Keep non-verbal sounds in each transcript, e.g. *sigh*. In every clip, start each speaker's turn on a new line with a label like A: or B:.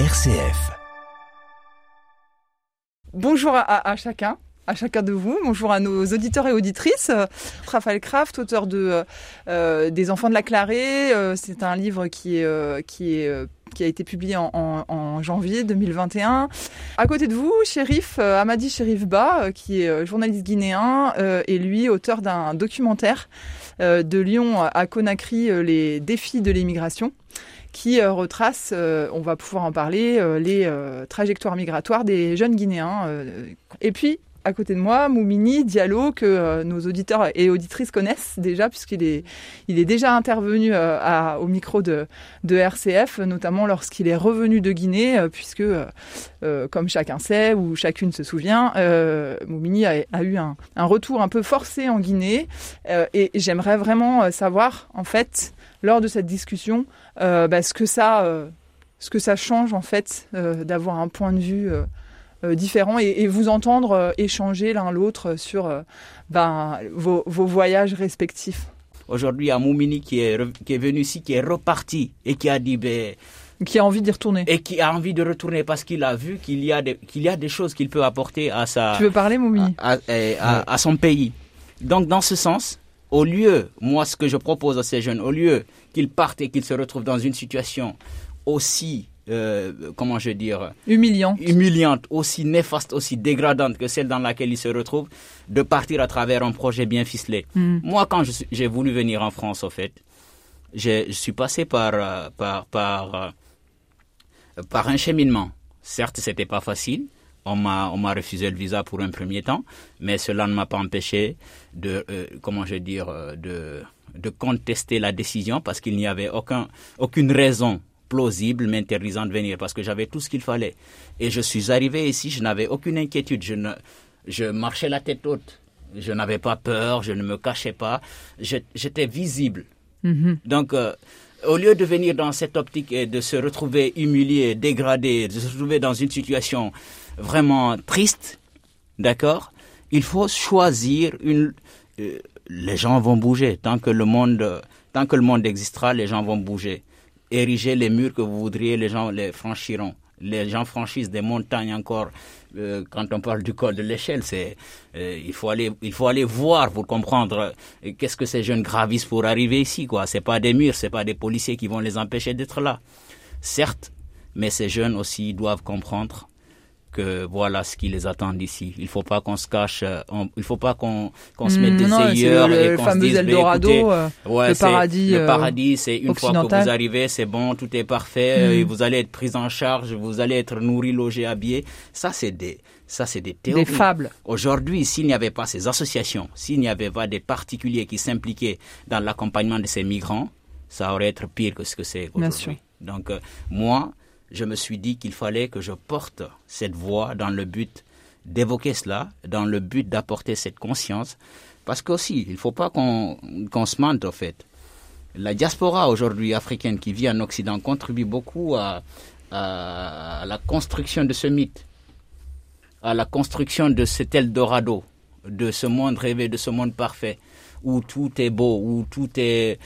A: RCF.
B: Bonjour à, chacun à chacun de vous. Bonjour à nos auditeurs et auditrices. Raphaël Kraft, auteur de euh, des Enfants de la Clarée. Euh, c'est un livre qui a été publié en, janvier 2021. À côté de vous, Shérif Amadi Shérif Ba, qui est journaliste guinéen et lui auteur d'un documentaire de Lyon à Conakry, les défis de l'immigration qui euh, retrace, euh, on va pouvoir en parler, euh, les trajectoires migratoires des jeunes Guinéens. et puis, à côté de moi, Moumini Diallo, que nos auditeurs et auditrices connaissent déjà, puisqu'il est, il est déjà intervenu au micro de, RCF, notamment lorsqu'il est revenu de Guinée, puisque, comme chacun sait ou chacune se souvient, Moumini a, eu un, retour un peu forcé en Guinée. et j'aimerais vraiment savoir, en fait, lors de cette discussion, euh, bah, ce que ça, euh, ce que ça change en fait euh, d'avoir un point de vue différent et, vous entendre échanger l'un l'autre sur ben, vos, voyages respectifs.
C: Aujourd'hui, il y a Moumini qui est, qui est venu ici, qui est reparti et qui a dit ben,
B: qui a envie d'y retourner.
C: Et qui a envie de retourner parce qu'il a vu qu'il y, a des, qu'il y a des choses qu'il peut apporter à sa.
B: Tu veux parler, Moumini?
C: à, à, son pays. Donc, dans ce sens, au lieu, moi, ce que je propose à ces jeunes, au lieu qu'ils partent et qu'ils se retrouvent dans une situation aussi, euh, comment je veux dire,
B: humiliante,
C: humiliante, aussi néfaste, aussi dégradante que celle dans laquelle ils se retrouvent, de partir à travers un projet bien ficelé. Hmm. Moi, quand j'ai voulu venir en France, au fait, je suis passé par, euh, par, par, euh, par un cheminement. Certes, c'était pas facile on m'a on m'a refusé le visa pour un premier temps, mais cela ne m'a pas empêché de euh, comment je dire euh, de de contester la décision parce qu'il n'y avait aucun aucune raison plausible m'interdisant de venir parce que j'avais tout ce qu'il fallait et je suis arrivé ici, je n'avais aucune inquiétude, je ne je marchais la tête haute, je n'avais pas peur, je ne me cachais pas, j'étais visible. Mm-hmm. Donc euh, au lieu de venir dans cette optique et de se retrouver humilié, dégradé, de se retrouver dans une situation vraiment triste, d'accord? Il faut choisir une. Euh, les gens vont bouger tant que le monde, tant que le monde existera, les gens vont bouger. Ériger les murs que vous voudriez, les gens les franchiront. Les gens franchissent des montagnes encore. Euh, quand on parle du col de l'échelle, c'est euh, il faut aller il faut aller voir pour comprendre qu'est-ce que ces jeunes gravissent pour arriver ici quoi. C'est pas des murs, c'est pas des policiers qui vont les empêcher d'être là. Certes, mais ces jeunes aussi doivent comprendre que voilà ce qui les attend d'ici. Il faut pas qu'on se cache, euh, il faut pas qu'on se mette des ailleurs et qu'on se dise,
B: Eldorado, euh, le paradis,
C: le euh, paradis, c'est une fois que vous arrivez, c'est bon, tout est parfait, mm. et vous allez être pris en charge, vous allez être nourri, logé, habillé. Ça, c'est des, ça, c'est des théories.
B: Des fables.
C: Aujourd'hui, s'il n'y avait pas ces associations, s'il n'y avait pas des particuliers qui s'impliquaient dans l'accompagnement de ces migrants, ça aurait été pire que ce que c'est aujourd'hui. Donc, moi, je me suis dit qu'il fallait que je porte cette voix dans le but d'évoquer cela, dans le but d'apporter cette conscience. Parce qu'aussi, il ne faut pas qu'on se mente, au fait. La diaspora aujourd'hui africaine qui vit en Occident contribue beaucoup à, la construction de ce mythe, à la construction de cet Eldorado, de ce monde rêvé, de ce monde parfait, où tout est beau, où tout est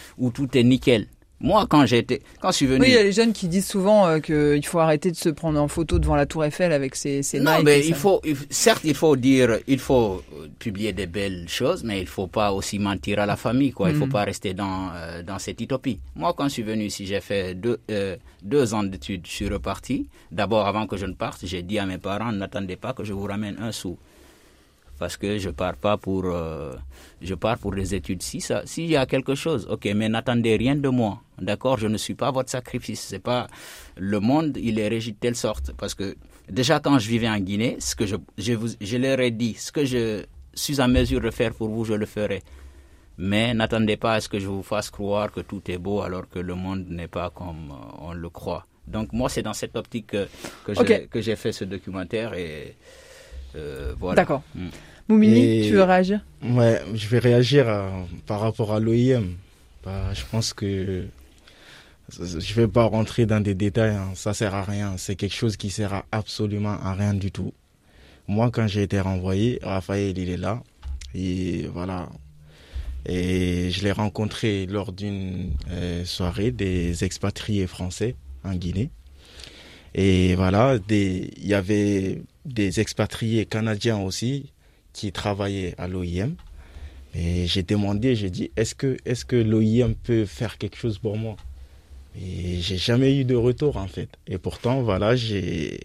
C: nickel. Moi, quand j'étais, quand je suis venu.
B: Oui, il y a les jeunes qui disent souvent euh, qu'il faut arrêter de se prendre en photo devant la Tour Eiffel avec ses, ses
C: Non, mais il faut, certes, il faut dire, il faut euh, publier des belles choses, mais il faut pas aussi mentir à la famille, quoi. Il faut mm. pas rester dans euh, dans cette utopie. Moi, quand je suis venu ici, j'ai fait deux deux ans d'études. Je suis reparti. D'abord, avant que je ne parte, j'ai dit à mes parents, n'attendez pas que je vous ramène un sou parce que je pars pas pour euh, je pars pour les études. Si ça s'il y a quelque chose ok mais n'attendez rien de moi. D'accord? Je ne suis pas votre sacrifice. C'est pas le monde il est régi de telle sorte. Parce que déjà quand je vivais en Guinée ce que je je vous je leur ai dit ce que je suis en mesure de faire pour vous je le ferai. Mais n'attendez pas à ce que je vous fasse croire que tout est beau alors que le monde n'est pas comme euh, on le croit. Donc moi c'est dans cette optique que que j'ai fait ce documentaire et euh,
B: D'accord. Mm. Moumini, tu veux réagir?
D: Ouais, je vais réagir par rapport à l'OIM. Bah, je pense que je vais pas rentrer dans des détails, hein. ça sert à rien. C'est quelque chose qui sert absolument à rien du tout. Moi, quand j'ai été renvoyé, Raphaël, il est là. Et voilà. Et je l'ai rencontré lors d'une euh, soirée des expatriés français en Guinée. Et voilà, il y avait des expatriés canadiens aussi qui travaillaient à l'OIM. Et j'ai demandé, j'ai dit, est-ce que, est-ce que l'OIM peut faire quelque chose pour moi? Et j'ai jamais eu de retour en fait. Et pourtant, voilà, j'ai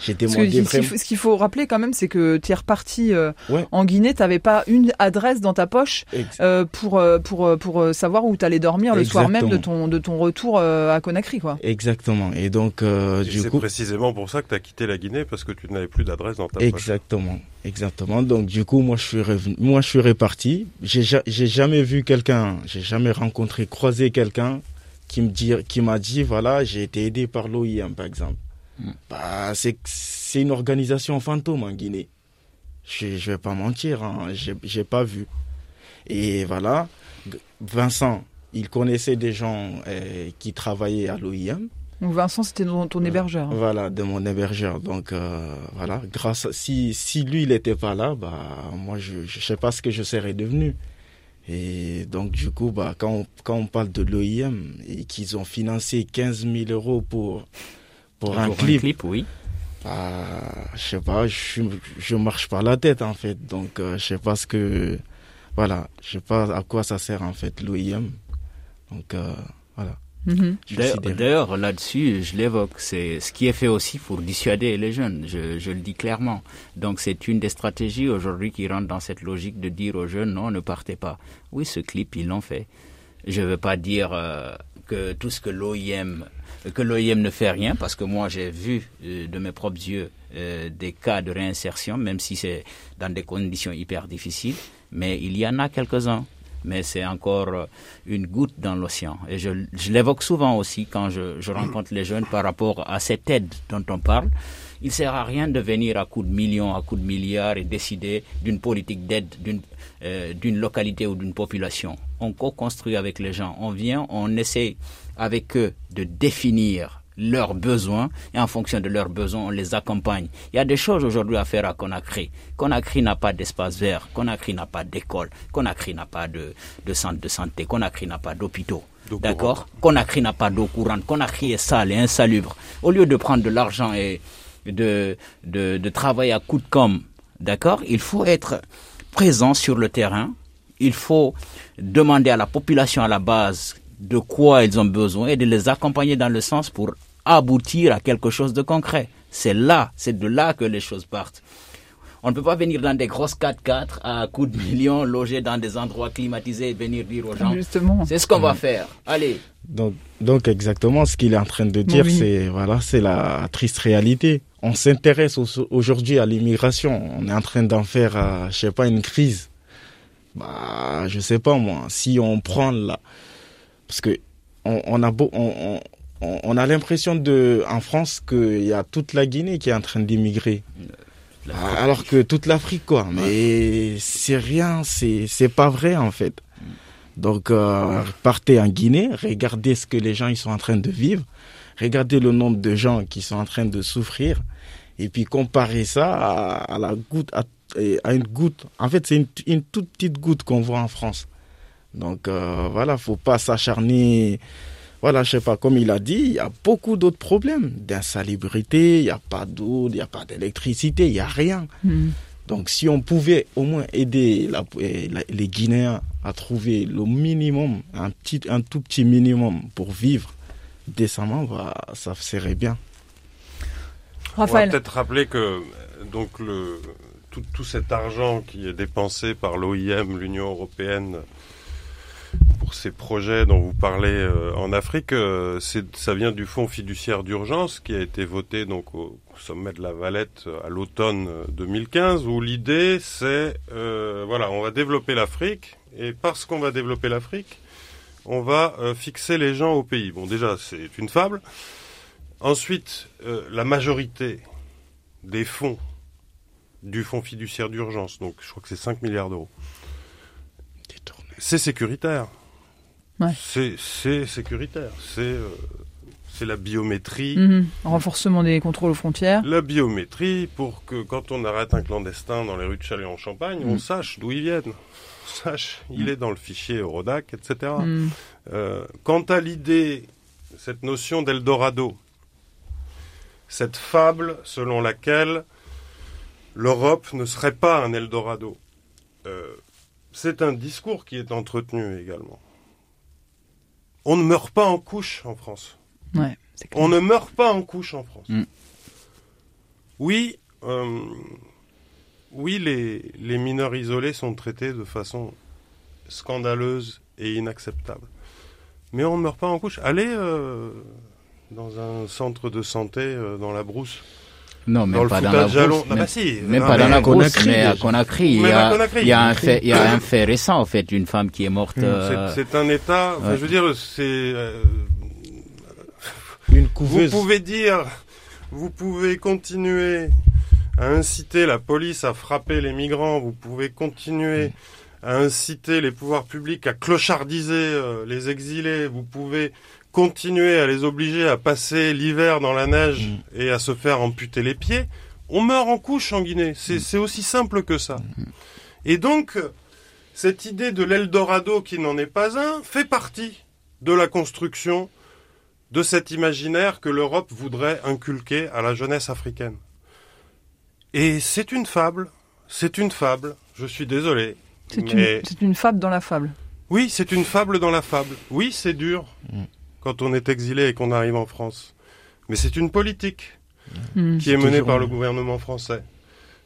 D: j'ai demandé
B: Ce qu'il faut rappeler quand même, c'est que tu es reparti euh, en Guinée, tu n'avais pas une adresse dans ta poche euh, pour, euh, pour, pour savoir où tu allais dormir le soir même de ton, de ton retour à Conakry. Quoi.
D: Exactement. Et donc, du
A: C'est précisément pour ça que tu as quitté la Guinée, parce que tu n'avais plus d'adresse dans ta poche.
D: Exactement. Exactement. Donc, du coup, moi, je suis revenu, moi, je suis reparti. J'ai jamais vu quelqu'un, j'ai jamais rencontré, croisé quelqu'un qui me dit, qui m'a dit, voilà, j'ai été aidé par l'OIM, par exemple. Bah, c'est une organisation fantôme en Guinée. Je ne vais pas mentir, hein, j'ai pas vu. Et voilà, Vincent, il connaissait des gens euh, qui travaillaient à l'OIM.
B: Vincent, c'était ton hébergeur.
D: Voilà, de mon hébergeur. Donc euh, voilà, grâce si si lui il n'était pas là, bah moi je ne sais pas ce que je serais devenu. Et donc du coup, bah quand on, quand on parle de l'OIM et qu'ils ont financé 15 000 euros pour pour, un, clip,
C: oui.
D: Bah, je sais pas, je, je marche par la tête en fait, donc euh, je sais pas ce que, voilà, je sais pas à quoi ça sert en fait l'OIM, donc euh, voilà.
C: Mhm. D'ailleurs, là-dessus, je l'évoque, c'est ce qui est fait aussi pour dissuader les jeunes, je, je le dis clairement. Donc c'est une des stratégies aujourd'hui qui rentre dans cette logique de dire aux jeunes, non, ne partez pas. Oui, ce clip, ils l'ont fait. Je ne veux pas dire euh, que tout ce que l'OIM que l'OIM ne fait rien, parce que moi j'ai vu euh, de mes propres yeux euh, des cas de réinsertion, même si c'est dans des conditions hyper difficiles, mais il y en a quelques-uns. Mais c'est encore euh, une goutte dans l'océan. Et je, l'évoque souvent aussi quand je, rencontre les jeunes par rapport à cette aide dont on parle. Il ne sert à rien de venir à coups de millions, à coups de milliards et décider d'une politique d'aide d'une d'une localité ou d'une population. On co-construit avec les gens. On vient, on essaie avec eux de définir leurs besoins et en fonction de leurs besoins, on les accompagne. Il y a des choses aujourd'hui à faire à Conakry. Conakry n'a pas d'espace vert, Conakry n'a pas d'école, Conakry n'a pas de, de centre de santé, Conakry n'a pas d'hôpitaux. D'accord? Conakry n'a pas d'eau courante, Conakry est sale et insalubre. Au lieu de prendre de l'argent et de, de, de travailler à coup de com', d'accord? Il faut être présent sur le terrain. Il faut demander à la population à la base de quoi ils ont besoin et de les accompagner dans le sens pour aboutir à quelque chose de concret. C'est là, c'est de là que les choses partent. On ne peut pas venir dans des grosses 4x4 à coups de millions, loger dans des endroits climatisés et venir dire aux gens. Justement. C'est ce qu'on va faire. Allez.
D: Donc, donc exactement ce qu'il est en train de dire, c'est voilà, c'est la triste réalité. On s'intéresse aujourd'hui à l'immigration. On est en train d'en faire, euh, je sais pas, une crise. Bah, je sais pas moi. Si on prend là, parce que on, a beau, on, on, a l'impression de en France qu'il y a toute la Guinée qui est en train d'immigrer. Alors que toute l'Afrique quoi, mais c'est rien, c'est c'est pas vrai en fait. Donc euh, partez en Guinée, regardez ce que les gens ils sont en train de vivre, regardez le nombre de gens qui sont en train de souffrir, et puis comparez ça à, la goutte, à, à, une goutte. En fait, c'est une, une toute petite goutte qu'on voit en France. Donc euh, voilà, faut pas s'acharner. Voilà, je sais pas, comme il a dit, il y a beaucoup d'autres problèmes d'insalubrité, il n'y a pas d'eau, il n'y a pas d'électricité, il n'y a rien. Hmm. Donc si on pouvait au moins aider les Guinéens à trouver le minimum, un, petit, un tout petit minimum pour vivre décemment, bah, ça serait bien.
A: Raphaël. On va peut-être rappeler que donc le, tout, tout, cet argent qui est dépensé par l'OIM, l'Union européenne, pour ces projets dont vous parlez euh, en Afrique, euh, ça vient du Fonds fiduciaire d'urgence qui a été voté donc au sommet de la Valette euh, à l'automne 2015, où l'idée c'est voilà, on va développer l'Afrique et parce qu'on va développer l'Afrique, on va fixer les gens au pays. Bon, déjà c'est une fable. Ensuite, la majorité des fonds du Fonds fiduciaire d'urgence, donc je crois que c'est 5 milliards d'euros c'est sécuritaire. C'est sécuritaire. C'est euh, c'est la biométrie.
B: Mhm. Renforcement des contrôles aux frontières.
A: La biométrie pour que quand on arrête un clandestin dans les rues de Chalet en Champagne, on mhm. sache d'où il vient. On sache, il mhm. est dans le fichier Eurodac, etc. Euh, quant à l'idée, cette notion d'Eldorado, cette fable selon laquelle l'Europe ne serait pas un Eldorado. Euh, c'est un discours qui est entretenu également. On ne meurt pas en couche en France. On ne meurt pas en couche en France. Mm. Oui, euh, oui, les, les mineurs isolés sont traités de façon scandaleuse et inacceptable. Mais on ne meurt pas en couche. Allez euh, dans un centre de santé euh, dans la brousse.
C: Non, même pas dans la brousse. Même, bah si, même pas dans la brousse, mais à Conakry. Il y a, il y a un fait, il y a un fait récent, en fait, une femme qui est morte.
A: Euh, c'est un état, je veux dire, c'est, une couveuse. Vous pouvez dire, vous pouvez continuer à inciter la police à frapper les migrants, vous pouvez continuer à inciter les pouvoirs publics à clochardiser euh, les exilés, vous pouvez continuer à les obliger à passer l'hiver dans la neige mm. et à se faire amputer les pieds, on meurt en couche en Guinée. C'est mm. aussi simple que ça. Mm. Et donc, cette idée de l'Eldorado qui n'en est pas un fait partie de la construction de cet imaginaire que l'Europe voudrait inculquer à la jeunesse africaine. Et c'est une fable, c'est une fable, je suis désolé.
B: C'est une, fable dans la fable.
A: Oui, c'est une fable dans la fable. Oui, c'est dur mm. quand on est exilé et qu'on arrive en France. Mais c'est une politique mm. qui est, menée par le gouvernement français.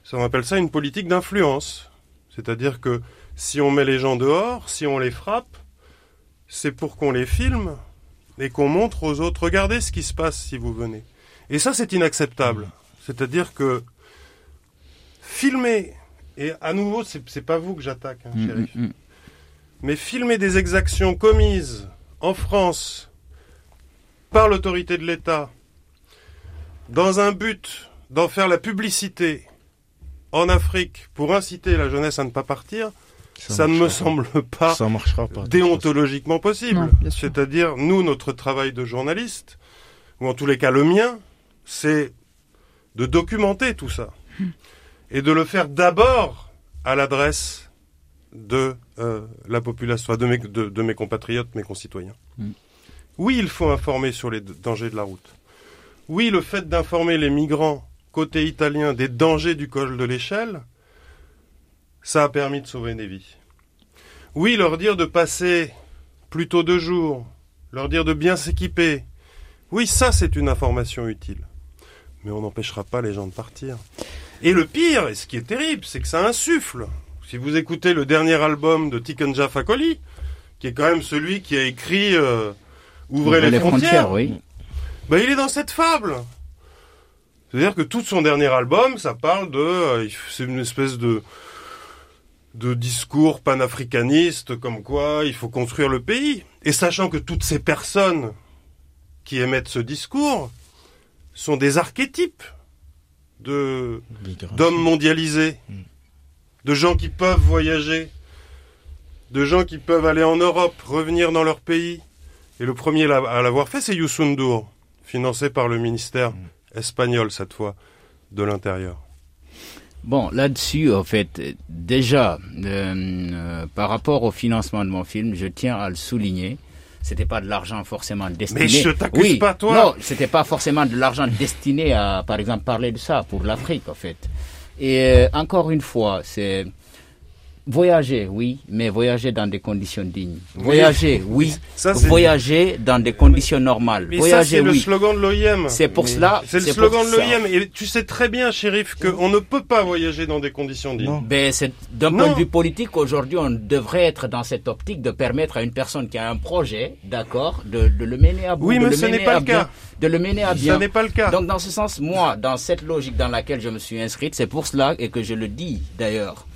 A: Ça, on appelle ça une politique d'influence. C'est-à-dire que si on met les gens dehors, si on les frappe, c'est pour qu'on les filme et qu'on montre aux autres, regardez ce qui se passe si vous venez. Et ça, c'est inacceptable. C'est-à-dire que filmer, et à nouveau, c'est pas vous que j'attaque, hein, mm, mm, mm. mais filmer des exactions commises en France par l'autorité de l'État dans un but d'en faire la publicité en Afrique pour inciter la jeunesse à ne pas partir, ça, ne me semble pas, déontologiquement possible. C'est-à-dire, nous, notre travail de journaliste, ou en tous les cas le mien, c'est de documenter tout ça et de le faire d'abord à l'adresse de euh, la population, de mes, de, mes, compatriotes, mes concitoyens. Mm. Oui, il faut informer sur les dangers de la route. Oui, le fait d'informer les migrants côté italien des dangers du col de l'échelle, ça a permis de sauver des vies. Oui, leur dire de passer plutôt deux jours, leur dire de bien s'équiper. Oui, ça c'est une information utile. Mais on n'empêchera pas les gens de partir. Et le pire, et ce qui est terrible, c'est que ça insuffle. Si vous écoutez le dernier album de Tikenja Fakoli, qui est quand même celui qui a écrit euh, Ouvrez les, frontières, oui. ben, il est dans cette fable. C'est-à-dire que tout son dernier album, ça parle de... Euh, c'est une espèce de de discours panafricanistes comme quoi il faut construire le pays. Et sachant que toutes ces personnes qui émettent ce discours sont des archétypes de d'hommes mondialisés, mm. de gens qui peuvent voyager, de gens qui peuvent aller en Europe, revenir dans leur pays. Et le premier à l'avoir fait, c'est Youssou financé par le ministère mm. espagnol cette fois de l'Intérieur.
C: Bon, là-dessus, en fait, déjà, euh, par rapport au financement de mon film, je tiens à le souligner c'était pas de l'argent forcément destiné.
A: Mais je t'accuse oui, pas toi.
C: Non, c'était pas forcément de l'argent destiné à, par exemple, parler de ça pour l'Afrique en fait. Et euh, encore une fois, c'est Voyager, oui, mais voyager dans des conditions dignes. Voyager, oui. voyager dans des conditions normales.
A: Mais
C: voyager,
A: ça, c'est le slogan de l'OIM.
C: C'est pour cela.
A: C'est le slogan de l'OIM. Et tu sais très bien, shérif, qu'on ne peut pas voyager dans des conditions dignes.
C: Ben, d'un point de vue politique, aujourd'hui, on devrait être dans cette optique de permettre à une personne qui a un projet, d'accord, de, de, le mener à bout.
A: Oui, mais
C: ce
A: n'est pas le cas.
C: de le mener à bien.
A: Ce n'est pas le cas.
C: Donc, dans ce sens, moi, dans cette logique dans laquelle je me suis inscrite, c'est pour cela et que je le dis d'ailleurs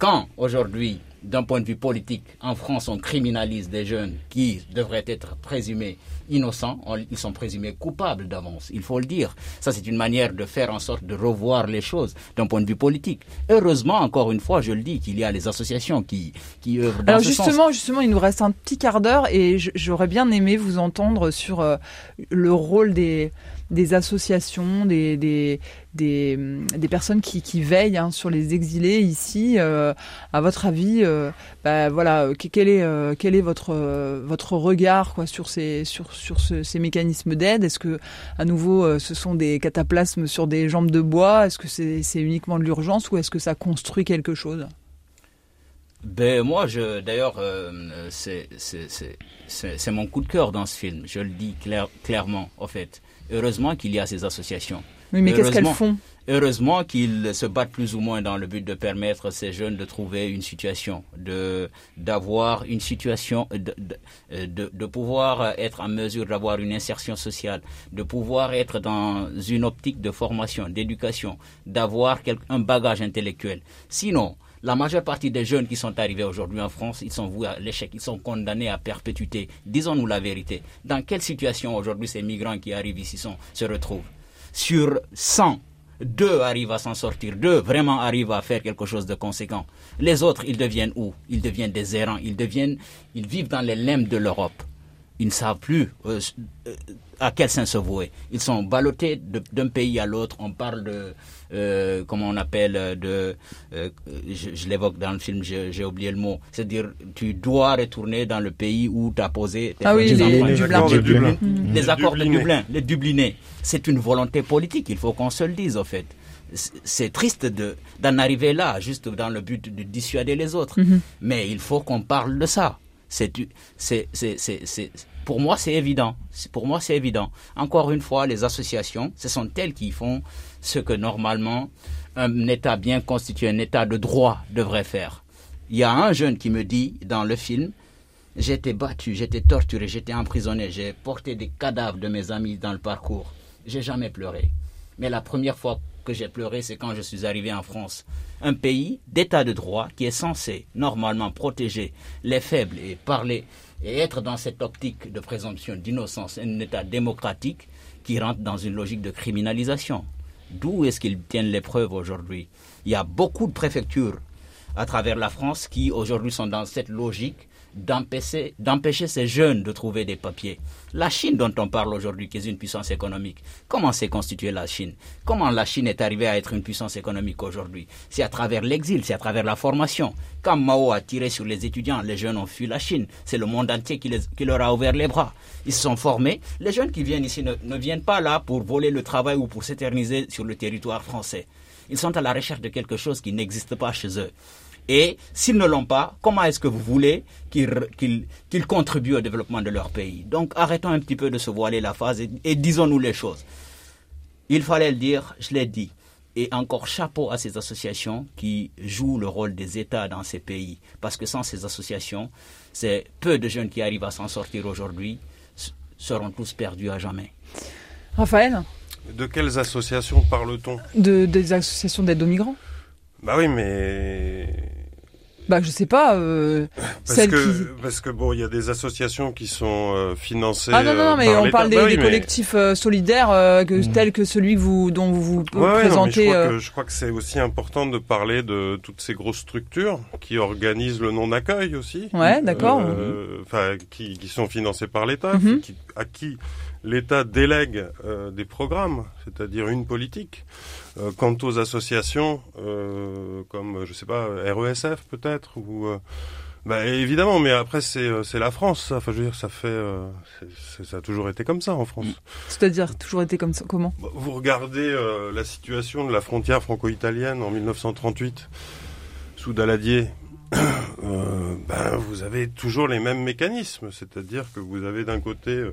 C: quand aujourd'hui, d'un point de vue politique, en France, on criminalise des jeunes qui devraient être présumés innocents, ils sont présumés coupables d'avance, il faut le dire. Ça, c'est une manière de faire en sorte de revoir les choses d'un point de vue politique. Heureusement, encore une fois, je le dis, qu'il y a les associations qui, qui œuvrent dans
B: Alors justement, justement, il nous reste un petit quart d'heure et j'aurais bien aimé vous entendre sur euh, le rôle des des associations, des, des, des, personnes qui, veillent hein, sur les exilés ici. Euh, à votre avis, euh, bah, voilà, quel est, euh, est votre, votre regard sur ces, sur, sur ces mécanismes d'aide? Est-ce que, à nouveau, ce sont des cataplasmes sur des jambes de bois? Est-ce que c'est uniquement de l'urgence ou est-ce que ça construit quelque chose?
C: Ben moi, je d'ailleurs, euh, c'est mon coup de cœur dans ce film. Je le dis clair, clairement, en fait. Heureusement qu'il y a ces associations.
B: Oui, mais qu'est-ce qu'elles font?
C: Heureusement qu'ils se battent plus ou moins dans le but de permettre à ces jeunes de trouver une situation, de d'avoir une situation, de, de, de, pouvoir être en mesure d'avoir une insertion sociale, de pouvoir être dans une optique de formation, d'éducation, d'avoir un bagage intellectuel. Sinon, la majeure partie des jeunes qui sont arrivés aujourd'hui en France, ils sont voués à l'échec, ils sont condamnés à perpétuité. Disons-nous la vérité. Dans quelle situation aujourd'hui ces migrants qui arrivent ici se retrouvent? Sur 100, deux arrivent à s'en sortir, deux vraiment arrivent à faire quelque chose de conséquent. Les autres, ils deviennent où? Ils deviennent des errants, ils deviennent, ils vivent dans les limbes de l'Europe. Ils ne savent plus euh, euh, à quel sein se vouer. Ils sont ballottés d'un pays à l'autre. On parle de, euh, comment on appelle, de, euh, je, l'évoque dans le film, j'ai oublié le mot. C'est-à-dire, tu dois retourner dans le pays où tu as posé
B: tes ah oui, les,
C: accords de Dublin. Les accords de Dublin, les Dublinés. C'est une volonté politique, il faut qu'on se le dise, au fait c'est triste d'en arriver là, juste dans le but de dissuader les autres. Mm-hmm. Mais il faut qu'on parle de ça. C'est, pour moi, c'est évident. Pour moi, c'est évident. Encore une fois, les associations, ce sont elles qui font ce que normalement un État bien constitué, un État de droit devrait faire. Il y a un jeune qui me dit dans le film, j'étais battu, j'étais torturé, j'étais emprisonné, j'ai porté des cadavres de mes amis dans le parcours. J'ai jamais pleuré. Mais la première fois que j'ai pleuré, c'est quand je suis arrivé en France. Un pays d'état de droit qui est censé normalement protéger les faibles et parler et être dans cette optique de présomption d'innocence, un État démocratique qui rentre dans une logique de criminalisation. D'où est-ce qu'ils tiennent les preuves aujourd'hui? Il y a beaucoup de préfectures à travers la France qui aujourd'hui sont dans cette logique d'empêcher ces jeunes de trouver des papiers. La Chine dont on parle aujourd'hui, qui est une puissance économique, comment s'est constituée la Chine? Comment la Chine est arrivée à être une puissance économique aujourd'hui? C'est à travers l'exil, c'est à travers la formation. Quand Mao a tiré sur les étudiants, les jeunes ont fui la Chine. C'est le monde entier qui, leur a ouvert les bras. Ils se sont formés. Les jeunes qui viennent ici ne, ne viennent pas là pour voler le travail ou pour s'éterniser sur le territoire français. Ils sont à la recherche de quelque chose qui n'existe pas chez eux. Et s'ils ne l'ont pas, comment est-ce que vous voulez qu'ils contribuent au développement de leur pays? Donc arrêtons un petit peu de se voiler la face et, disons-nous les choses. Il fallait le dire, je l'ai dit. Et encore chapeau à ces associations qui jouent le rôle des États dans ces pays. Parce que sans ces associations, c'est peu de jeunes qui arrivent à s'en sortir aujourd'hui seront tous perdus à jamais.
B: Raphaël?
A: De quelles associations parle-t-on?
B: De, Des associations d'aide aux migrants?
A: Bah oui, mais
B: bah, je sais pas. Euh,
A: parce que parce que bon, il y a des associations qui sont euh, financées.
B: Ah non non, non euh, mais on parle des, bah collectifs euh, solidaires que, mmh. tels que celui que vous dont vous vous présentez.
A: je, crois que, je crois que c'est aussi important de parler de toutes ces grosses structures qui organisent le non accueil aussi.
B: Ouais, d'accord.
A: Enfin, qui, qui sont financées par l'État, mmh. à qui l'État délègue des programmes, c'est-à-dire une politique. Euh, quant aux associations, euh, comme je sais pas RESF peut-être ou euh, bah, évidemment, mais après c'est c'est la France. Ça. Enfin, je veux dire, ça fait ça a toujours été comme ça en France.
B: C'est-à-dire toujours été comme ça. Comment?
A: Bah, Vous regardez la situation de la frontière franco-italienne en 1938 sous Daladier. *coughs* ben, vous avez toujours les mêmes mécanismes, c'est-à-dire que vous avez d'un côté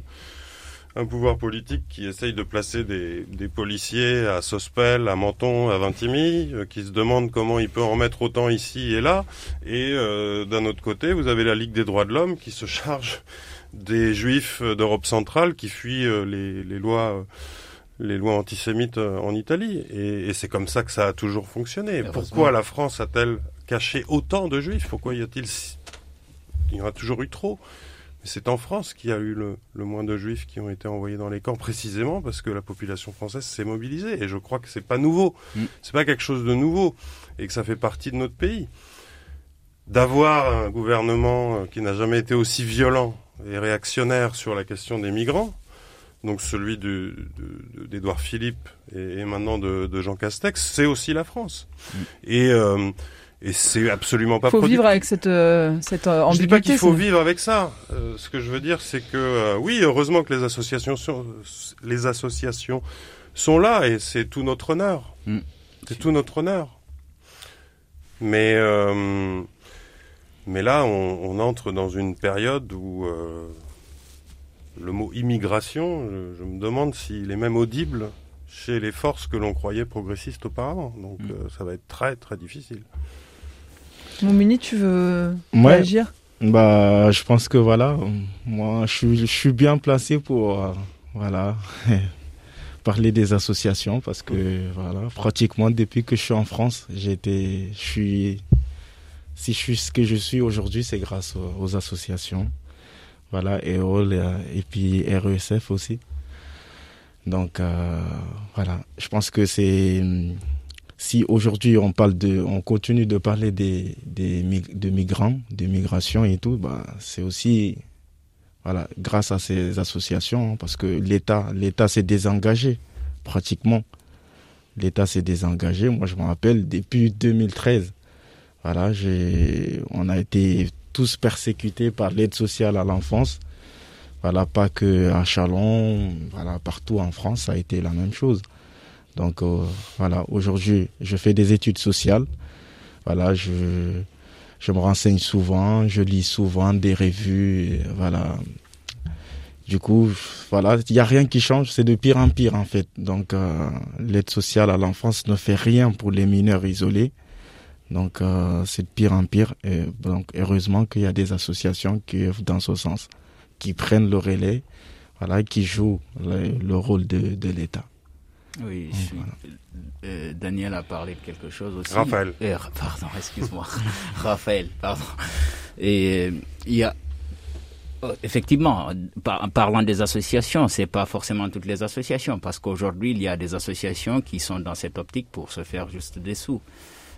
A: un pouvoir politique qui essaye de placer des, policiers à Sospel, à Menton, à Vintimille, euh, qui se demande comment il peut en mettre autant ici et là. Et euh, d'un autre côté, vous avez la Ligue des droits de l'homme qui se charge des juifs d'Europe centrale qui fuient euh, les, lois les lois antisémites en Italie. Et, c'est comme ça que ça a toujours fonctionné. Pourquoi la France a-t-elle caché autant de juifs? Pourquoi y a-t-il... Il y en a toujours eu trop? C'est en France qu'il y a eu le, moins de juifs qui ont été envoyés dans les camps, précisément parce que la population française s'est mobilisée. Et je crois que c'est pas nouveau. Mm. C'est pas quelque chose de nouveau et que ça fait partie de notre pays. D'avoir un gouvernement euh, qui n'a jamais été aussi violent et réactionnaire sur la question des migrants, donc celui d'Edouard Philippe et, maintenant de, Jean Castex, c'est aussi la France. Mm. Et, euh, et c'est absolument pas.
B: Il faut vivre avec cette euh, cette ambiguïté. Je
A: dis pas qu'il faut vivre avec ça. ce que je veux dire, c'est que oui, heureusement que les associations sont, les associations sont là et c'est tout notre honneur. Mm. C'est tout notre honneur. Mais mais là, on, entre dans une période où euh, le mot immigration, je, me demande s'il est même audible chez les forces que l'on croyait progressistes auparavant. Donc mm. euh, ça va être très très difficile.
B: Moumini, tu veux réagir?
D: Bah, je pense que voilà, moi, je suis, je suis bien placé pour, euh, voilà, *laughs* parler des associations parce que, voilà, pratiquement depuis que je suis en France, j'étais, je suis si je suis ce que je suis aujourd'hui, c'est grâce aux, associations. Voilà, EOL et, puis RESF aussi. Donc euh, voilà, je pense que c'est si aujourd'hui on parle de, on continue de parler des, des de migrants, de migration et tout, bah c'est aussi voilà grâce à ces associations hein, parce que l'État l'État s'est désengagé pratiquement. L'État s'est désengagé. Moi je me rappelle depuis 2013 voilà, on a été tous persécutés par l'aide sociale à l'enfance. Voilà, pas que à Chalon, voilà, partout en France, ça a été la même chose. Donc euh, voilà, aujourd'hui, je fais des études sociales. Voilà, je, me renseigne souvent, je lis souvent des revues, voilà. Du coup, voilà, il n'y a rien qui change, c'est de pire en pire en fait. Donc euh, l'aide sociale à l'enfance ne fait rien pour les mineurs isolés. Donc euh, c'est de pire en pire. Et donc heureusement qu'il y a des associations qui œuvrent dans ce sens, qui prennent le relais, voilà, qui jouent le, rôle de l'État.
C: Oui, euh, Daniel a parlé de quelque chose aussi.
A: Raphaël.
C: Euh, pardon, excuse-moi. *laughs* Raphaël, pardon. Et il y a oh, Effectivement, en parlant des associations, c'est pas forcément toutes les associations, parce qu'aujourd'hui, il y a des associations qui sont dans cette optique pour se faire juste des sous.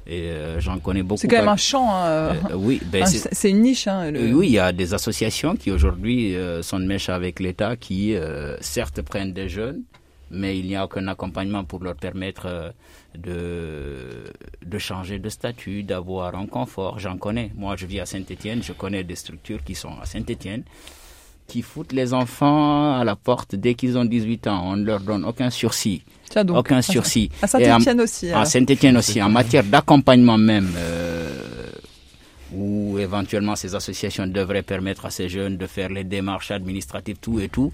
C: Et euh, j'en connais beaucoup.
B: C'est quand même un champ. Hein, euh,
C: euh, oui, ben
B: c'est une niche. Hein,
C: Oui, il y a des associations qui aujourd'hui sont de mèche avec l'État, qui certes prennent des jeunes, mais il n'y a aucun accompagnement pour leur permettre de, de changer de statut, d'avoir un confort. J'en connais. Moi, je vis à Saint-Étienne, je connais des structures qui sont à Saint-Étienne qui foutent les enfants à la porte dès qu'ils ont 18 ans. On ne leur donne aucun sursis. Donc, aucun sursis. *laughs*
B: À Saint-Etienne aussi.
C: À Saint-Etienne aussi. En matière d'accompagnement même, euh, où éventuellement ces associations devraient permettre à ces jeunes de faire les démarches administratives, tout et tout.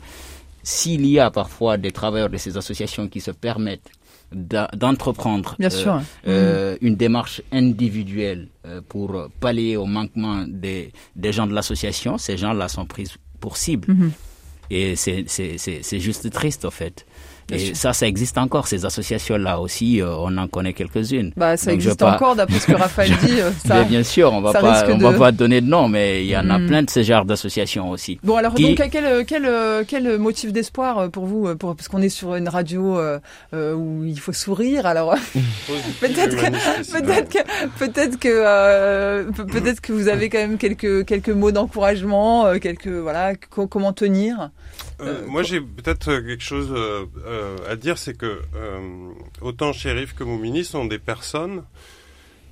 C: S'il y a parfois des travailleurs de ces associations qui se permettent d'entreprendre
B: euh,
C: euh, mm. une démarche individuelle pour pallier au manquement des, des gens de l'association, ces gens-là sont pris pour cible. Mm-hmm. Et c'est juste triste, en fait. Et ça, ça existe encore. Ces associations-là aussi, euh, on en connaît quelques-unes.
B: Bah, ça existe encore, d'après ce que Raphaël *laughs* dit. Euh, ça,
C: mais bien sûr, on va pas, on va pas donner de nom, mais il y en a hmm. plein de ce genre d'associations aussi.
B: Bon, alors donc, quel, quel, quel motif d'espoir pour vous, pour, parce qu'on est sur une radio euh, où il faut sourire. Alors *laughs* peut-être que, peut-être que, peut-être que, peut-être que vous avez quand même quelques quelques mots d'encouragement, quelques voilà, comment tenir.
A: Euh, moi, j'ai peut-être quelque chose euh, euh, à dire, c'est que autant Shérif que Moumini sont des personnes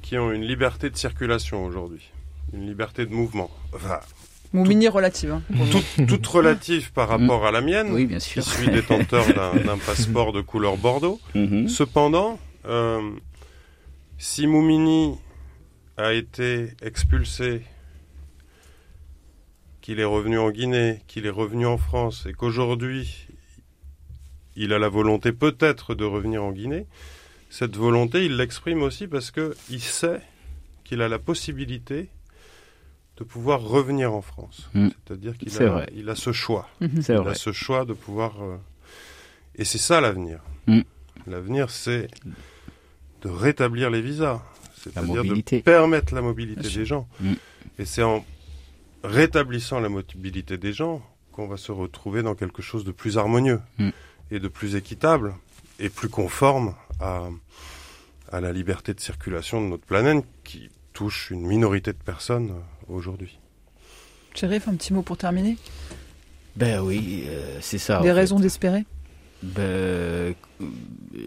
A: qui ont une liberté de circulation aujourd'hui, une liberté de mouvement.
B: Enfin, Moumini relative. Hein,
A: toute, relative par rapport à la mienne,
C: oui, bien sûr.
A: qui suis détenteur d'un passeport de couleur bordeaux. Mhm. Cependant, si Moumini a été expulsé qu'il est revenu en Guinée, qu'il est revenu en France et qu'aujourd'hui il a la volonté peut-être de revenir en Guinée, cette volonté, il l'exprime aussi parce qu'il sait qu'il a la possibilité de pouvoir revenir en France. Mm. C'est-à-dire qu'il a, il a ce choix.
C: Mm-hmm.
A: il a ce choix de pouvoir... Euh, et c'est ça l'avenir. Mm. L'avenir, c'est de rétablir les visas. C'est-à-dire de permettre la mobilité des gens. Mm. Et c'est en rétablissant la mobilité des gens qu'on va se retrouver dans quelque chose de plus harmonieux. Et de plus équitable et plus conforme à, à la liberté de circulation de notre planète qui touche une minorité de personnes euh, aujourd'hui.
B: Chérif, un petit mot pour terminer?
C: Ben oui, c'est ça.
B: Des raisons d'espérer?
C: Ben,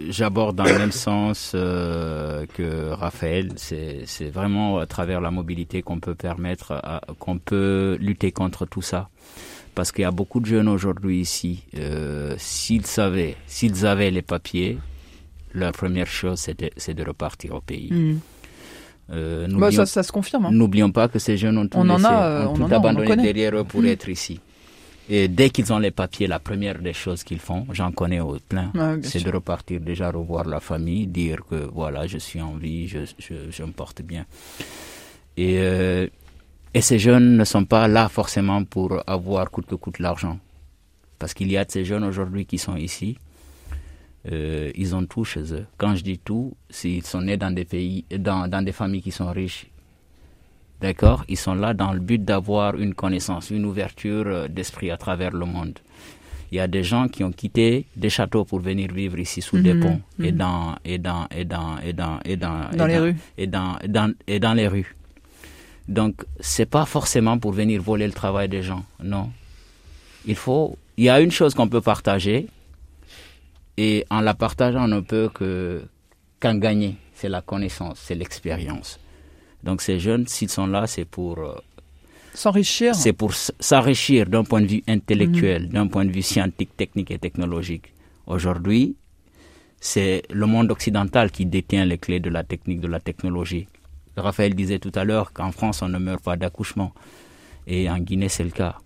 C: J'aborde dans le même sens que Raphaël. C'est vraiment à travers la mobilité qu'on peut permettre, qu'on peut lutter contre tout ça parce qu'il y a beaucoup de jeunes aujourd'hui ici. Euh, s'ils savaient, s'ils avaient les papiers, la première chose, c'est de, repartir au pays.
B: Hmm. Euh, bah, ça, ça, se confirme. Hein.
C: N'oublions pas que ces jeunes ont tout, on en a, on tout abandonné derrière eux pour hmm. être ici. Et dès qu'ils ont les papiers, la première des choses qu'ils font, j'en connais au plein, c'est de repartir déjà revoir la famille, dire que voilà, je suis en vie, je, je, je me porte bien. Et euh, et ces jeunes ne sont pas là forcément pour avoir coûte que coûte l'argent. Parce qu'il y a de ces jeunes aujourd'hui qui sont ici, euh, ils ont tout chez eux. Quand je dis tout, s'ils sont nés dans des pays, dans, dans des familles qui sont riches, d'accord, ils sont là dans le but d'avoir une connaissance, une ouverture euh, d'esprit à travers le monde. Il y a des gens qui ont quitté des châteaux pour venir vivre ici sous des mhm. ponts et mhm. dans et dans et dans et dans et dans,
B: dans les rues
C: et dans, et dans les rues. Donc, c'est pas forcément pour venir voler le travail des gens, non. Il faut, il y a une chose qu'on peut partager, et en la partageant, on ne peut que qu'en gagner. C'est la connaissance, c'est l'expérience. Donc, ces jeunes, s'ils sont là, c'est pour euh,
B: s'enrichir.
C: C'est pour s'enrichir d'un point de vue intellectuel, mhm. d'un point de vue scientifique, technique et technologique. Aujourd'hui, c'est le monde occidental qui détient les clés de la technique, de la technologie. Raphaël disait tout à l'heure qu'en France, on ne meurt pas d'accouchement. Et en Guinée, c'est le cas.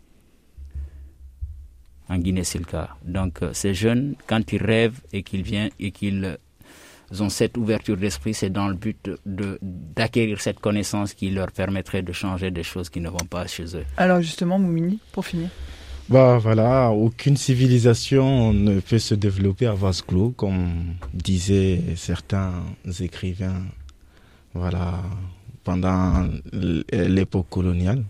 C: En Guinée, c'est le cas. Donc, euh, ces jeunes, quand ils rêvent et qu'ils viennent et qu'ils ont cette ouverture d'esprit, c'est dans le but de, d'acquérir cette connaissance qui leur permettrait de changer des choses qui ne vont pas chez eux.
B: Alors, justement, Moumini, pour finir.
D: Bah voilà, aucune civilisation ne peut se développer à vase clos, comme disaient certains écrivains voilà, pendant l'époque coloniale.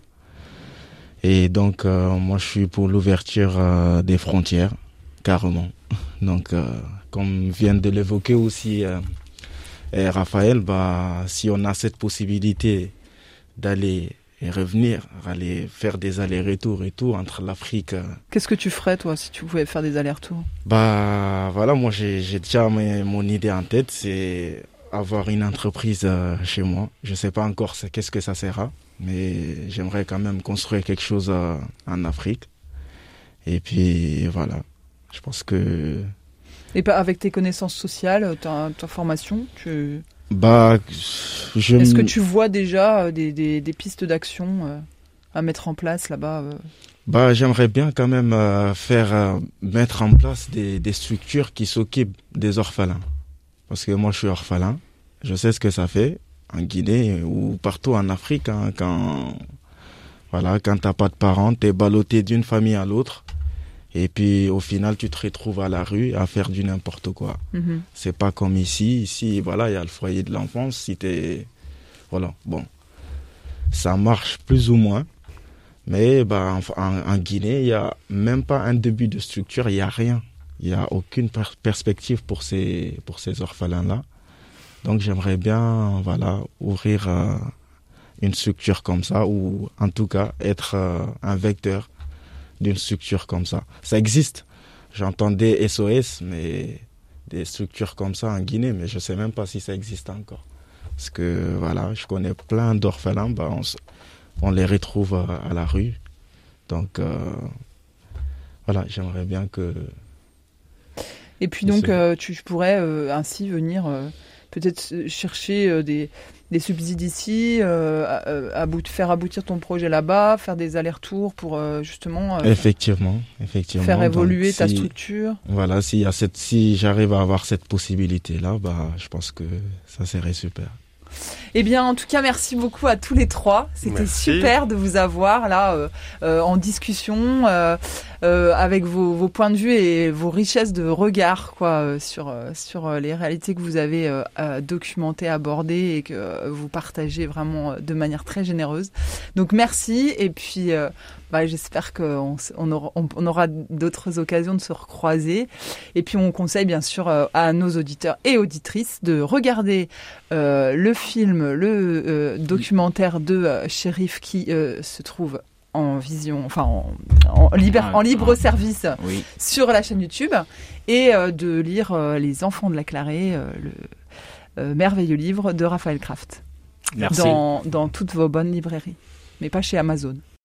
D: Et donc, euh, moi, je suis pour l'ouverture euh, des frontières, carrément. *laughs* Donc, euh, comme vient de l'évoquer aussi Raphaël, bah, si on a cette possibilité d'aller et revenir, aller faire des allers-retours et tout entre l'Afrique.
B: Qu'est-ce que tu ferais toi si tu pouvais faire des allers-retours?
D: Bah voilà, moi j'ai déjà mon idée en tête, c'est avoir une entreprise euh, chez moi. Je ne sais pas encore qu'est-ce que ça sera, mais j'aimerais quand même construire quelque chose euh, en Afrique. Et puis voilà, je pense que.
B: Et pas avec tes connaissances sociales, ta, ta formation, tu.
D: Bah, je.
B: Est-ce que tu vois déjà euh, des, des, des pistes d'action à mettre en place là-bas
D: bah, j'aimerais bien quand même faire mettre en place des, des structures qui s'occupent des orphelins parce que moi je suis orphelin. Je sais ce que ça fait en Guinée ou partout en Afrique hein, quand voilà quand t'as pas de parents, t'es ballotté d'une famille à l'autre et puis au final tu te retrouves à la rue à faire du n'importe quoi. Mm-hmm. C'est pas comme ici. Ici voilà il y a le foyer de l'enfance. Si t'es voilà bon ça marche plus ou moins. Mais bah, en, en Guinée, il n'y a même pas un début de structure, il n'y a rien. Il n'y a aucune perspective pour ces, pour ces orphelins-là. Donc j'aimerais bien voilà, ouvrir euh, une structure comme ça, ou en tout cas être euh, un vecteur d'une structure comme ça. Ça existe. J'entendais SOS, mais des structures comme ça en Guinée, mais je ne sais même pas si ça existe encore. Parce que voilà, je connais plein d'orphelins, bah, on, on, les retrouve à, à la rue. Donc euh, voilà, j'aimerais bien que
B: et puis donc, euh, tu pourrais euh, ainsi venir euh, peut-être chercher des, des subsides ici, faire aboutir ton projet là-bas, faire des allers-retours pour justement
D: effectivement, effectivement,
B: faire évoluer ta structure.
D: Voilà, si, cette, si j'arrive à avoir cette possibilité-là, bah, je pense que ça serait super.
B: Eh bien, en tout cas, merci beaucoup à tous les trois. C'était super de vous avoir là euh, euh, en discussion euh, avec vos, points de vue et vos richesses de regard quoi sur sur les réalités que vous avez documentées, abordées et que vous partagez vraiment de manière très généreuse. Donc merci et puis bah, j'espère qu'on on aura, on, aura d'autres occasions de se recroiser. Et puis on conseille bien sûr euh, à nos auditeurs et auditrices de regarder euh, le film, le euh, documentaire de Shérif qui se trouve en vision, enfin en, libre, en libre service sur la chaîne YouTube et de lire Les Enfants de la Clarée, le merveilleux livre de Raphaël Kraft. Dans, dans toutes vos bonnes librairies, mais pas chez Amazon.